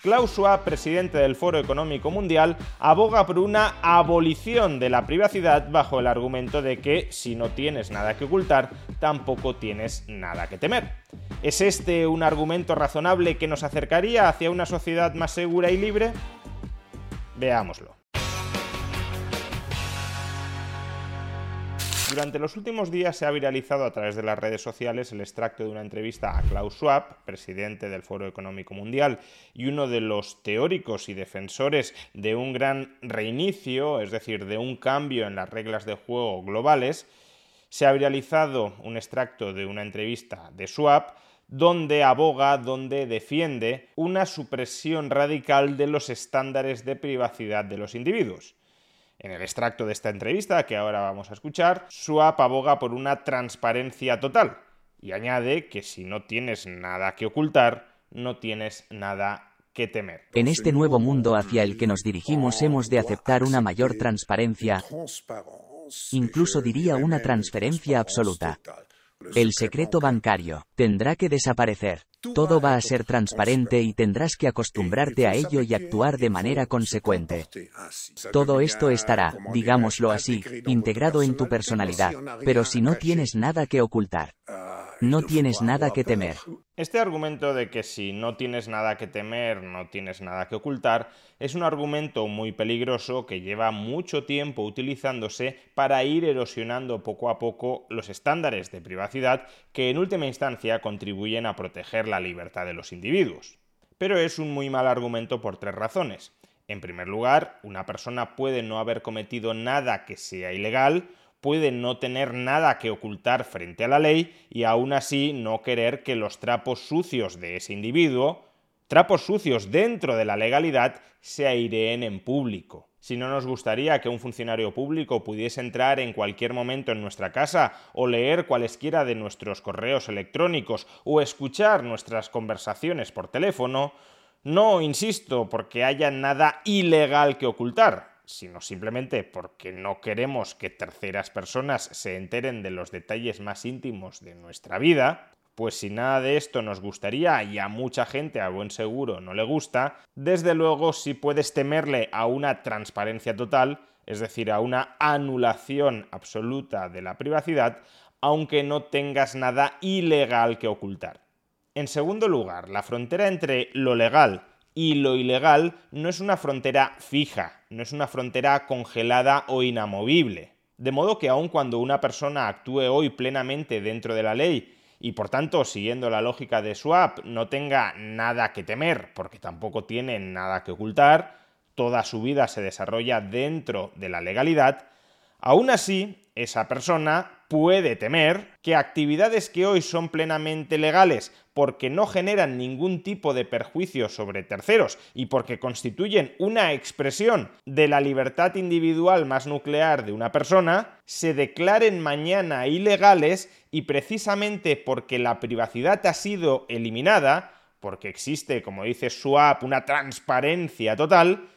Klaus Schwab, presidente del Foro Económico Mundial, aboga por una abolición de la privacidad bajo el argumento de que si no tienes nada que ocultar, tampoco tienes nada que temer. ¿Es este un argumento razonable que nos acercaría hacia una sociedad más segura y libre? Veámoslo. Durante los últimos días se ha viralizado a través de las redes sociales el extracto de una entrevista a Klaus Schwab, presidente del Foro Económico Mundial y uno de los teóricos y defensores de un gran reinicio, es decir, de un cambio en las reglas de juego globales. Se ha viralizado un extracto de una entrevista de Schwab donde aboga, donde defiende una supresión radical de los estándares de privacidad de los individuos. En el extracto de esta entrevista que ahora vamos a escuchar, Swap aboga por una transparencia total y añade que si no tienes nada que ocultar, no tienes nada que temer. En este nuevo mundo hacia el que nos dirigimos hemos de aceptar una mayor transparencia, incluso diría una transferencia absoluta. El secreto bancario tendrá que desaparecer. Todo va a ser transparente y tendrás que acostumbrarte a ello y actuar de manera consecuente. Todo esto estará, digámoslo así, integrado en tu personalidad, pero si no tienes nada que ocultar, no tienes nada que temer. Este argumento de que si no tienes nada que temer, no tienes nada que ocultar, es un argumento muy peligroso que lleva mucho tiempo utilizándose para ir erosionando poco a poco los estándares de privacidad que en última instancia contribuyen a proteger la libertad de los individuos. Pero es un muy mal argumento por tres razones. En primer lugar, una persona puede no haber cometido nada que sea ilegal, puede no tener nada que ocultar frente a la ley y aún así no querer que los trapos sucios de ese individuo, trapos sucios dentro de la legalidad, se aireen en público. Si no nos gustaría que un funcionario público pudiese entrar en cualquier momento en nuestra casa o leer cualesquiera de nuestros correos electrónicos o escuchar nuestras conversaciones por teléfono, no, insisto, porque haya nada ilegal que ocultar, sino simplemente porque no queremos que terceras personas se enteren de los detalles más íntimos de nuestra vida, pues si nada de esto nos gustaría y a mucha gente a buen seguro no le gusta, desde luego si puedes temerle a una transparencia total, es decir, a una anulación absoluta de la privacidad, aunque no tengas nada ilegal que ocultar. En segundo lugar, la frontera entre lo legal y lo ilegal no es una frontera fija, no es una frontera congelada o inamovible. De modo que aun cuando una persona actúe hoy plenamente dentro de la ley y por tanto, siguiendo la lógica de Swap, no tenga nada que temer, porque tampoco tiene nada que ocultar, toda su vida se desarrolla dentro de la legalidad, aún así, esa persona puede temer que actividades que hoy son plenamente legales porque no generan ningún tipo de perjuicio sobre terceros y porque constituyen una expresión de la libertad individual más nuclear de una persona, se declaren mañana ilegales y precisamente porque la privacidad ha sido eliminada, porque existe, como dice Swap, una transparencia total,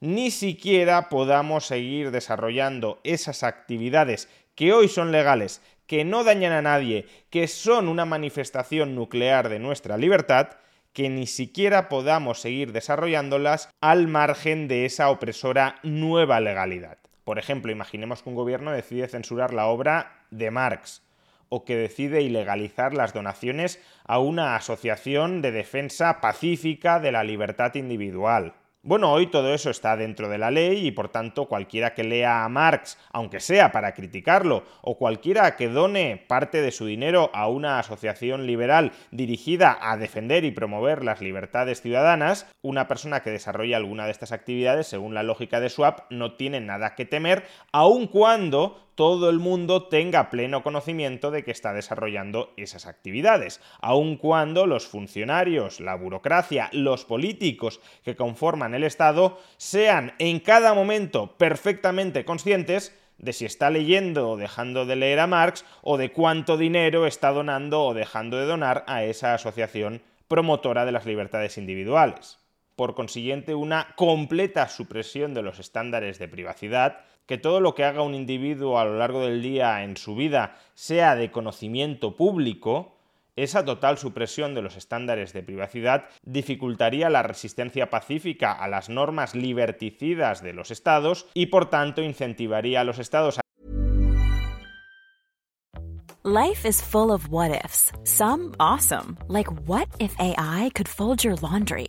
ni siquiera podamos seguir desarrollando esas actividades que hoy son legales, que no dañan a nadie, que son una manifestación nuclear de nuestra libertad, que ni siquiera podamos seguir desarrollándolas al margen de esa opresora nueva legalidad. Por ejemplo, imaginemos que un gobierno decide censurar la obra de Marx o que decide ilegalizar las donaciones a una asociación de defensa pacífica de la libertad individual bueno, hoy todo eso está dentro de la ley y por tanto cualquiera que lea a Marx, aunque sea para criticarlo, o cualquiera que done parte de su dinero a una asociación liberal dirigida a defender y promover las libertades ciudadanas, una persona que desarrolla alguna de estas actividades, según la lógica de Swap, no tiene nada que temer, aun cuando todo el mundo tenga pleno conocimiento de que está desarrollando esas actividades, aun cuando los funcionarios, la burocracia, los políticos que conforman el Estado sean en cada momento perfectamente conscientes de si está leyendo o dejando de leer a Marx o de cuánto dinero está donando o dejando de donar a esa asociación promotora de las libertades individuales. Por consiguiente, una completa supresión de los estándares de privacidad, que todo lo que haga un individuo a lo largo del día en su vida sea de conocimiento público, esa total supresión de los estándares de privacidad dificultaría la resistencia pacífica a las normas liberticidas de los estados y por tanto incentivaría a los estados a Life is full of what ifs. Some awesome, like what if AI could fold your laundry?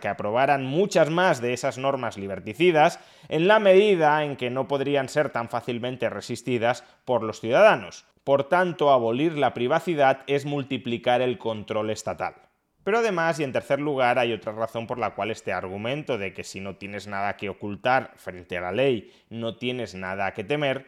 que aprobaran muchas más de esas normas liberticidas en la medida en que no podrían ser tan fácilmente resistidas por los ciudadanos. Por tanto, abolir la privacidad es multiplicar el control estatal. Pero además, y en tercer lugar, hay otra razón por la cual este argumento de que si no tienes nada que ocultar frente a la ley, no tienes nada que temer,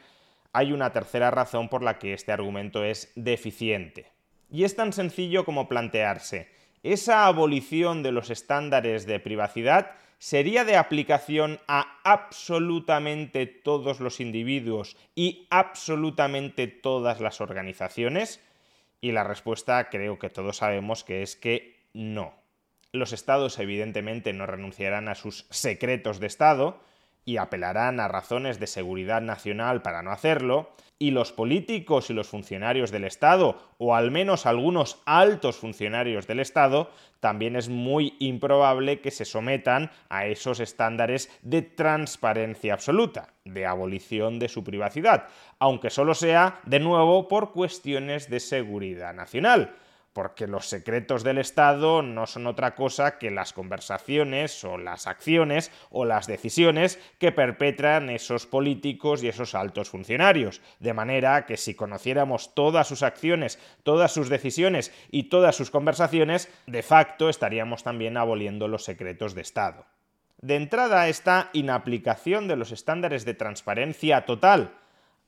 hay una tercera razón por la que este argumento es deficiente. Y es tan sencillo como plantearse, esa abolición de los estándares de privacidad sería de aplicación a absolutamente todos los individuos y absolutamente todas las organizaciones? Y la respuesta creo que todos sabemos que es que no. Los estados evidentemente no renunciarán a sus secretos de Estado, y apelarán a razones de seguridad nacional para no hacerlo, y los políticos y los funcionarios del Estado, o al menos algunos altos funcionarios del Estado, también es muy improbable que se sometan a esos estándares de transparencia absoluta, de abolición de su privacidad, aunque solo sea, de nuevo, por cuestiones de seguridad nacional porque los secretos del Estado no son otra cosa que las conversaciones o las acciones o las decisiones que perpetran esos políticos y esos altos funcionarios. De manera que si conociéramos todas sus acciones, todas sus decisiones y todas sus conversaciones, de facto estaríamos también aboliendo los secretos de Estado. De entrada, esta inaplicación de los estándares de transparencia total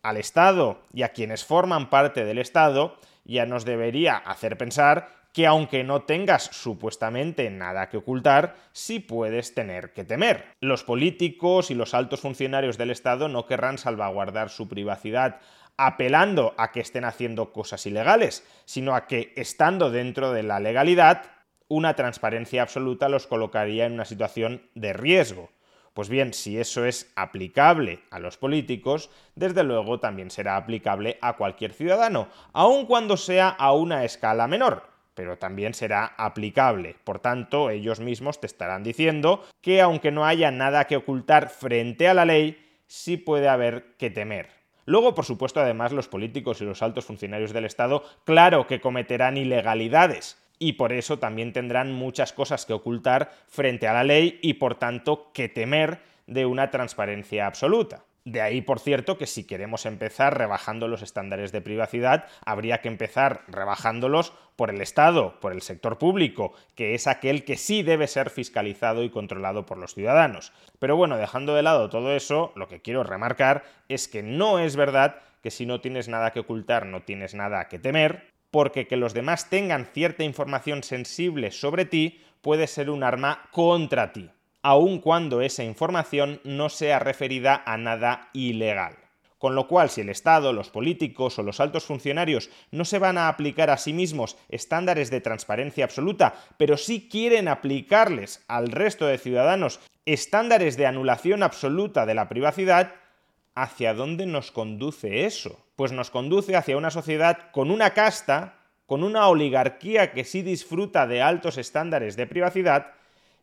al Estado y a quienes forman parte del Estado ya nos debería hacer pensar que aunque no tengas supuestamente nada que ocultar, sí puedes tener que temer. Los políticos y los altos funcionarios del Estado no querrán salvaguardar su privacidad apelando a que estén haciendo cosas ilegales, sino a que, estando dentro de la legalidad, una transparencia absoluta los colocaría en una situación de riesgo. Pues bien, si eso es aplicable a los políticos, desde luego también será aplicable a cualquier ciudadano, aun cuando sea a una escala menor pero también será aplicable. Por tanto, ellos mismos te estarán diciendo que aunque no haya nada que ocultar frente a la ley, sí puede haber que temer. Luego, por supuesto, además, los políticos y los altos funcionarios del Estado, claro que cometerán ilegalidades, y por eso también tendrán muchas cosas que ocultar frente a la ley y por tanto que temer de una transparencia absoluta. De ahí, por cierto, que si queremos empezar rebajando los estándares de privacidad, habría que empezar rebajándolos por el Estado, por el sector público, que es aquel que sí debe ser fiscalizado y controlado por los ciudadanos. Pero bueno, dejando de lado todo eso, lo que quiero remarcar es que no es verdad que si no tienes nada que ocultar no tienes nada que temer, porque que los demás tengan cierta información sensible sobre ti puede ser un arma contra ti, aun cuando esa información no sea referida a nada ilegal. Con lo cual, si el Estado, los políticos o los altos funcionarios no se van a aplicar a sí mismos estándares de transparencia absoluta, pero sí quieren aplicarles al resto de ciudadanos estándares de anulación absoluta de la privacidad, ¿hacia dónde nos conduce eso? Pues nos conduce hacia una sociedad con una casta, con una oligarquía que sí disfruta de altos estándares de privacidad,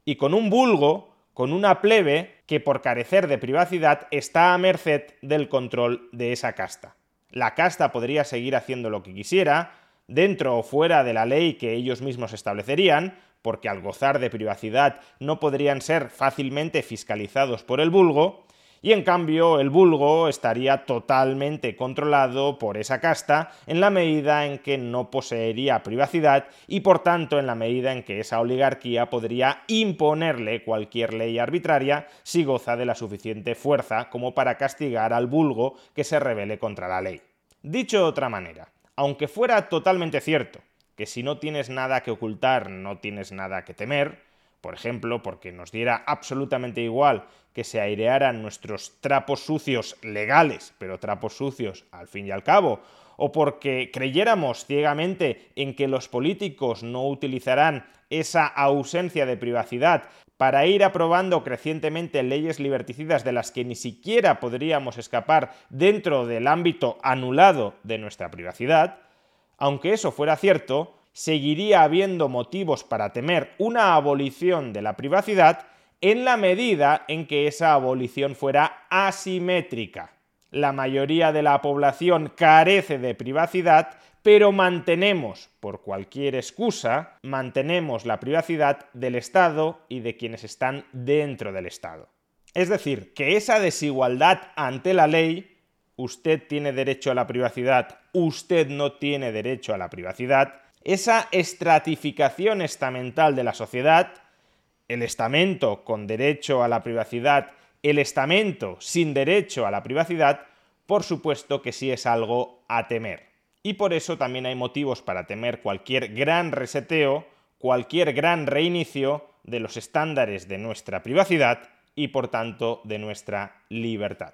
y con un vulgo con una plebe que por carecer de privacidad está a merced del control de esa casta. La casta podría seguir haciendo lo que quisiera, dentro o fuera de la ley que ellos mismos establecerían, porque al gozar de privacidad no podrían ser fácilmente fiscalizados por el vulgo, y en cambio el vulgo estaría totalmente controlado por esa casta en la medida en que no poseería privacidad y por tanto en la medida en que esa oligarquía podría imponerle cualquier ley arbitraria si goza de la suficiente fuerza como para castigar al vulgo que se rebele contra la ley. Dicho de otra manera, aunque fuera totalmente cierto que si no tienes nada que ocultar no tienes nada que temer, por ejemplo, porque nos diera absolutamente igual que se airearan nuestros trapos sucios legales, pero trapos sucios al fin y al cabo, o porque creyéramos ciegamente en que los políticos no utilizarán esa ausencia de privacidad para ir aprobando crecientemente leyes liberticidas de las que ni siquiera podríamos escapar dentro del ámbito anulado de nuestra privacidad, aunque eso fuera cierto, seguiría habiendo motivos para temer una abolición de la privacidad en la medida en que esa abolición fuera asimétrica. La mayoría de la población carece de privacidad, pero mantenemos, por cualquier excusa, mantenemos la privacidad del Estado y de quienes están dentro del Estado. Es decir, que esa desigualdad ante la ley, usted tiene derecho a la privacidad, usted no tiene derecho a la privacidad, esa estratificación estamental de la sociedad, el estamento con derecho a la privacidad, el estamento sin derecho a la privacidad, por supuesto que sí es algo a temer. Y por eso también hay motivos para temer cualquier gran reseteo, cualquier gran reinicio de los estándares de nuestra privacidad y por tanto de nuestra libertad.